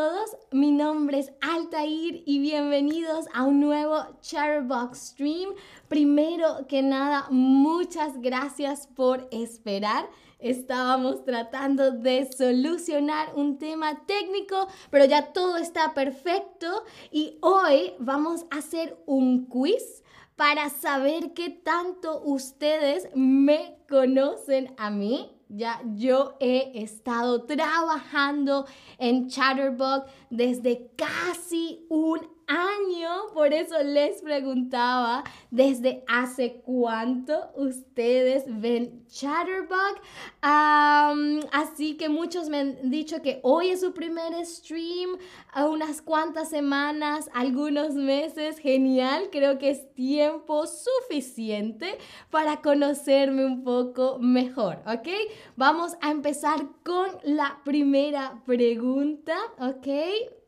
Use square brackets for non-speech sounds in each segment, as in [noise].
todos, mi nombre es Altair y bienvenidos a un nuevo Chatterbox Stream. Primero que nada, muchas gracias por esperar. Estábamos tratando de solucionar un tema técnico, pero ya todo está perfecto y hoy vamos a hacer un quiz para saber qué tanto ustedes me conocen a mí ya yo he estado trabajando en Chatterbox desde casi un año, por eso les preguntaba desde hace cuánto ustedes ven Chatterbug. así que muchos me han dicho que hoy es su primer stream, unas cuantas semanas, algunos meses, genial, creo que es tiempo suficiente para conocerme un poco mejor, ¿ok? Vamos a empezar con la primera pregunta, ¿ok?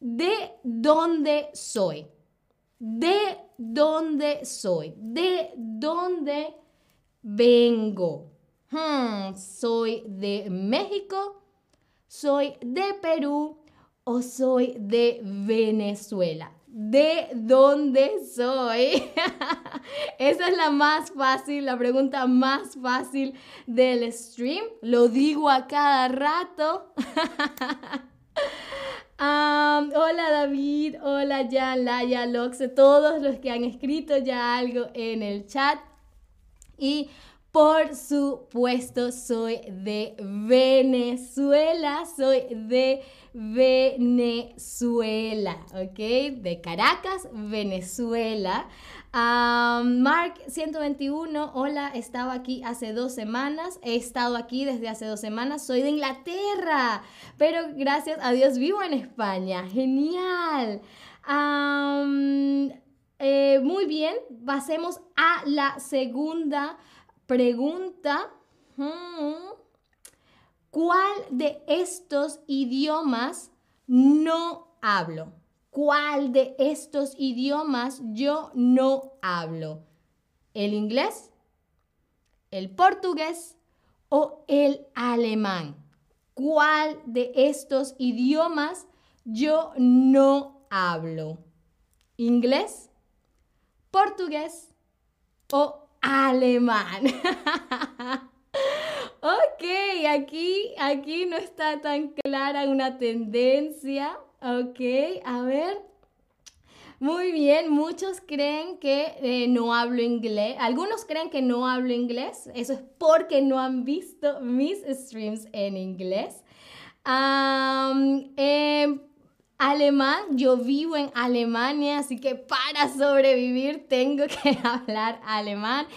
De dónde soy. De dónde soy. De dónde vengo. Hmm, soy de México, soy de Perú o soy de Venezuela. ¿De dónde soy? [laughs] Esa es la más fácil, la pregunta más fácil del stream. Lo digo a cada rato. [laughs] hola David, hola Jan, Laya, Loxe, todos los que han escrito ya algo en el chat. Y por supuesto, soy de Venezuela, soy de Venezuela, ¿ok? De Caracas, Venezuela. Mark 121, hola, estaba aquí hace dos semanas, he estado aquí desde hace dos semanas, soy de Inglaterra, pero gracias a Dios vivo en España, genial. Eh, muy bien, pasemos a la segunda pregunta. Hmm. ¿Cuál de estos idiomas no hablo? ¿Cuál de estos idiomas yo no hablo? ¿El inglés? ¿El portugués? ¿O el alemán? ¿Cuál de estos idiomas yo no hablo? ¿Inglés? ¿Portugués? ¿O alemán? [laughs] ok, aquí, aquí no está tan clara una tendencia Ok, a ver. Muy bien, muchos creen que eh, no hablo inglés. Algunos creen que no hablo inglés. Eso es porque no han visto mis streams en inglés. en alemán, yo vivo en Alemania, así que para sobrevivir tengo que [laughs] hablar alemán.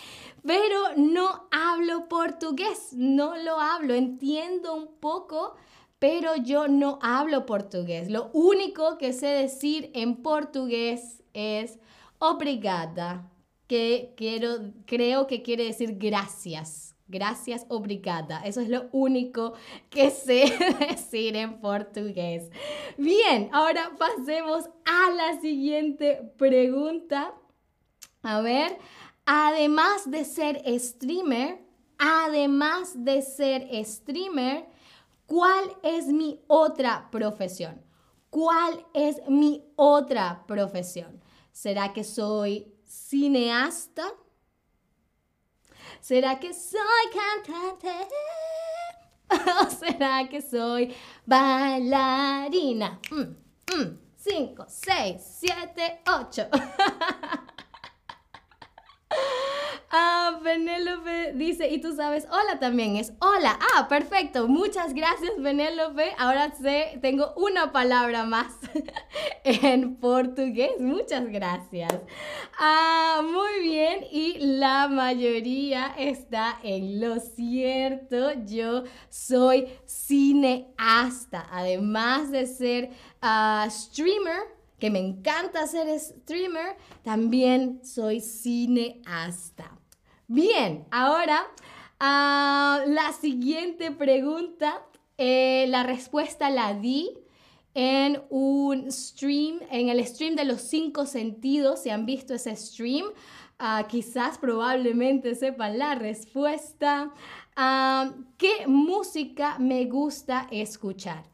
Pero no hablo portugués, no lo hablo. Entiendo un poco pero yo no hablo portugués. Lo único que sé decir en portugués es obrigada, que quiero, creo que quiere decir gracias. Gracias, obrigada. Eso es lo único que sé [laughs] decir en portugués. Bien, ahora pasemos a la siguiente pregunta. A ver, además de ser streamer, además de ser streamer, ¿Cuál es mi otra profesión? ¿Cuál es mi otra profesión? ¿Será que soy cineasta? ¿Será que soy cantante? [laughs] ¿O será que soy bailarina? 5, 6, 7, 8. Ah, Penélope dice, y tú sabes, hola también es hola. Ah, perfecto. Muchas gracias, Penélope. Ahora sé, tengo una palabra más [laughs] en portugués. Muchas gracias. Ah, muy bien. Y la mayoría está en lo cierto. Yo soy cineasta. Además de ser uh, streamer, que me encanta ser streamer, también soy cineasta. Bien, ahora ah, la siguiente pregunta, eh, la respuesta la di en un stream, en el stream de los cinco sentidos, si han visto ese stream, ah, quizás probablemente sepan la respuesta. Ah, ¿Qué música me gusta escuchar?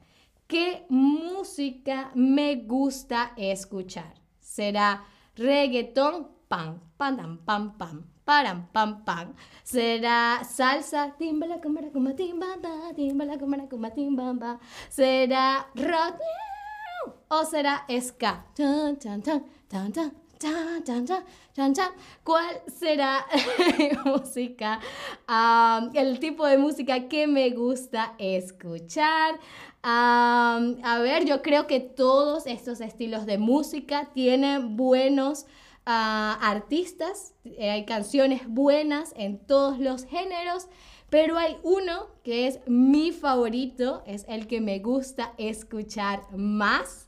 ¿qué música me gusta escuchar? ¿Será reggaetón? Pam, pam, pam, pam, pam, pam, pam. ¿Será salsa? Timbala, cámara, como timbamba, timbala, cámara, como timbamba. ¿Será rock? ¿O será ska? Tan, tan, tan, tan, tan. Chan, chan, chan, chan. ¿Cuál será [laughs] música? el tipo de música que me gusta escuchar. a ver, yo creo que todos estos estilos de música tienen buenos ah, artistas, eh, hay canciones buenas en todos los géneros. Pero hay uno que es mi favorito, es el que me gusta escuchar más.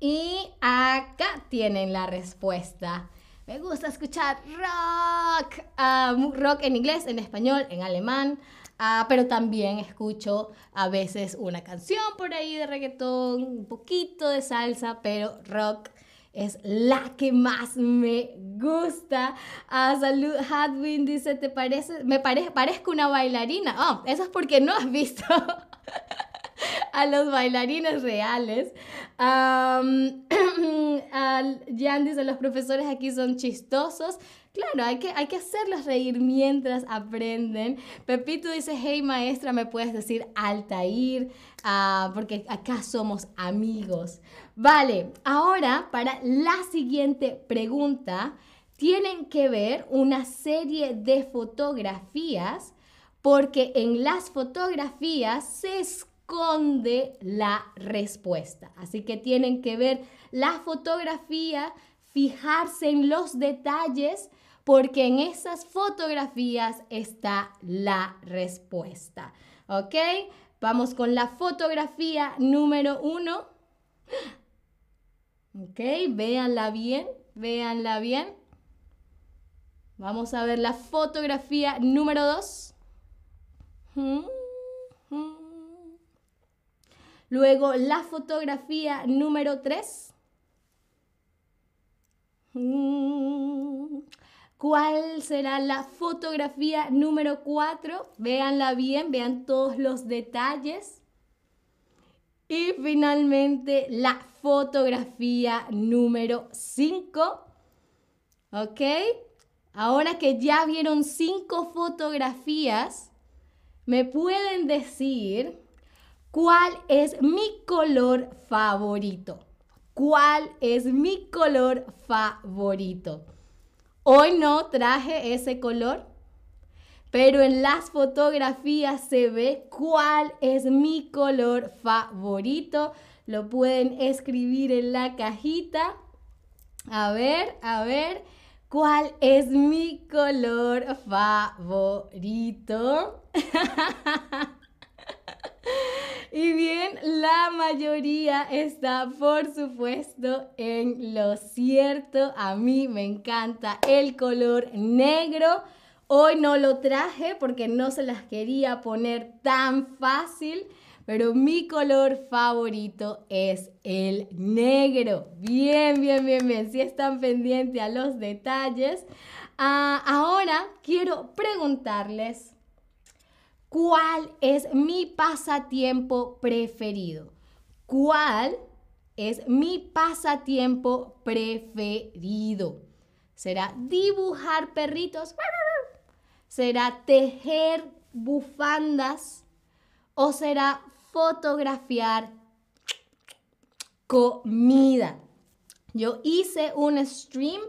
Y acá tienen la respuesta. Me gusta escuchar rock, ah, rock en inglés, en español, en alemán, uh, pero también escucho a veces una canción por ahí de reggaetón, un poquito de salsa, pero rock es la que más me gusta. Ah, salud, Hadwin dice, ¿te parece? Me parezco una bailarina. Oh, eso es porque no has visto [laughs] a los bailarines reales. Um, [clears throat] Jan dice, los profesores aquí son chistosos. Claro, hay que, hay que hacerlos reír mientras aprenden. Pepito dice, hey maestra, ¿me puedes decir Altair? Uh, porque acá somos amigos. Vale, ahora para la siguiente pregunta, tienen que ver una serie de fotografías porque en las fotografías se esconde la respuesta. Así que tienen que ver la fotografía, fijarse en los detalles, porque en esas fotografías está la respuesta. ¿Ok? Vamos con la fotografía número uno. ¿Ok? Véanla bien, véanla bien. Vamos a ver la fotografía número dos. Hmm, hmm. Luego la fotografía número 3. Mm. ¿Cuál será la fotografía número 4? Véanla bien, vean todos los detalles. Y finalmente la fotografía número 5. ¿Ok? Ahora que ya vieron cinco fotografías, me pueden decir ¿Cuál es mi color favorito? ¿Cuál es mi color favorito? Hoy no traje ese color, pero en las fotografías se ve cuál es mi color favorito. Lo pueden escribir en la cajita. A ver, a ver, ¿cuál es mi color favorito? [laughs] Y bien, la mayoría está, por supuesto, en lo cierto. A mí me encanta el color negro. Hoy no lo traje porque no se las quería poner tan fácil, pero mi color favorito es el negro. Bien, bien, bien, bien. Si están pendientes a los detalles. Ah, ahora quiero preguntarles ¿Cuál es mi pasatiempo preferido? ¿Cuál es mi pasatiempo preferido? ¿Será dibujar perritos? ¿Será tejer bufandas? ¿O será fotografiar comida? Yo hice un stream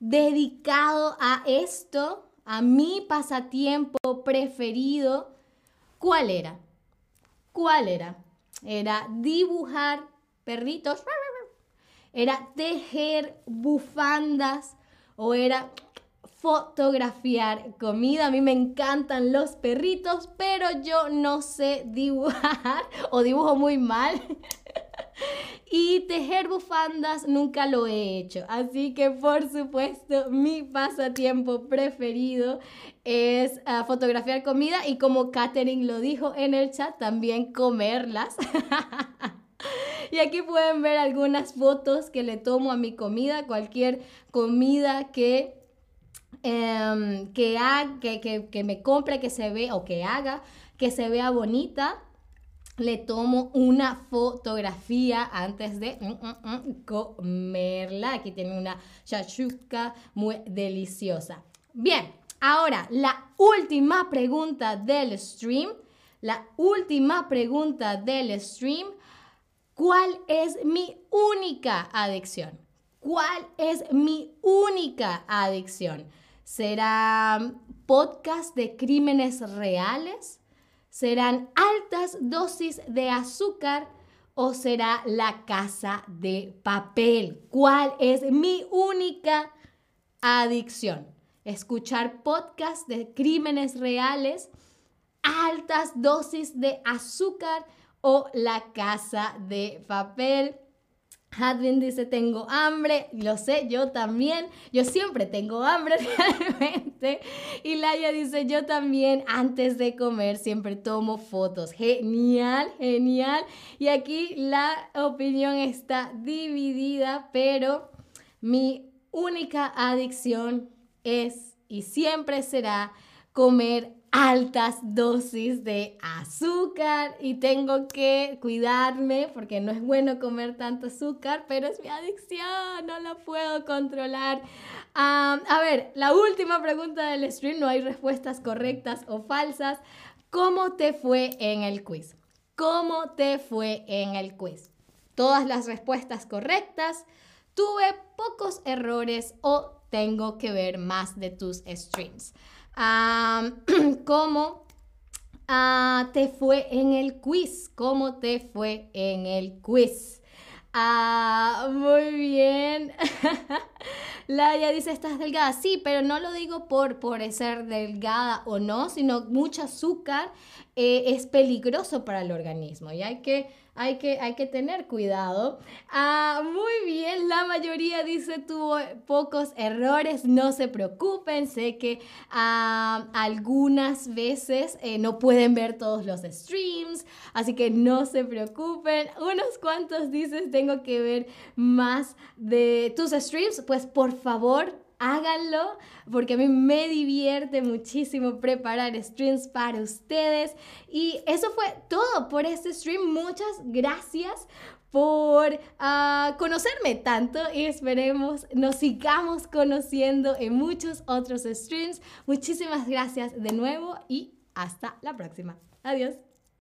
dedicado a esto, a mi pasatiempo preferido ¿Cuál era? ¿Cuál era? Era dibujar perritos, era tejer bufandas o era fotografiar comida. A mí me encantan los perritos, pero yo no sé dibujar [laughs] o dibujo muy mal. [laughs] Y tejer bufandas nunca lo he hecho. Así que por supuesto mi pasatiempo preferido es ah, fotografiar comida y como Katherine lo dijo en el chat, también comerlas. [laughs] y aquí pueden ver algunas fotos que le tomo a mi comida, cualquier comida que, em, que, que, que, que me compre, que se vea o que haga, que se vea bonita le tomo una fotografía antes de mm, mm, mm, comerla. Aquí tiene una shakshuka muy deliciosa. Bien, ahora la última pregunta del stream. La última pregunta del stream. ¿Cuál es mi única adicción? ¿Cuál es mi única adicción? ¿Será podcast de crímenes reales? ¿Serán altas dosis de azúcar o será la casa de papel? ¿Cuál es mi única adicción? Escuchar podcasts de crímenes reales, altas dosis de azúcar o la casa de papel. Hadwin dice, tengo hambre, lo sé, yo también, yo siempre tengo hambre [laughs] realmente. Y Laia dice, yo también antes de comer siempre tomo fotos. Genial, genial. Y aquí la opinión está dividida, pero mi única adicción es y siempre será comer altas dosis de azúcar y tengo que cuidarme porque no es bueno comer tanto azúcar, pero es mi adicción, no la puedo controlar. a ver, la última pregunta del stream, no hay respuestas correctas o falsas. ¿Cómo te fue en el quiz? ¿Cómo te fue en el quiz? Todas las respuestas correctas. Tuve pocos errores o tengo que ver más de tus streams. [clears throat] ¿Cómo ah, te fue en el quiz? ¿Cómo te fue en el quiz? Ah, muy bien. [laughs] Laia dice, ¿estás delgada? Sí, pero no lo digo por, por ser delgada o no, sino mucho azúcar eh, es peligroso para el organismo y hay que hay que, hay que tener cuidado. Ah, muy bien, la mayoría dice tuvo pocos errores, no se preocupen, sé que ah, algunas veces eh, no pueden ver todos los streams, así que no se preocupen. Unos cuantos dices tengo que ver más de tus streams, pues por favor háganlo porque a mí me divierte muchísimo preparar streams para ustedes. Y eso fue todo por este stream. Muchas gracias por ah, conocerme tanto y esperemos nos sigamos conociendo en muchos otros streams. Muchísimas gracias de nuevo y hasta la próxima. Adiós.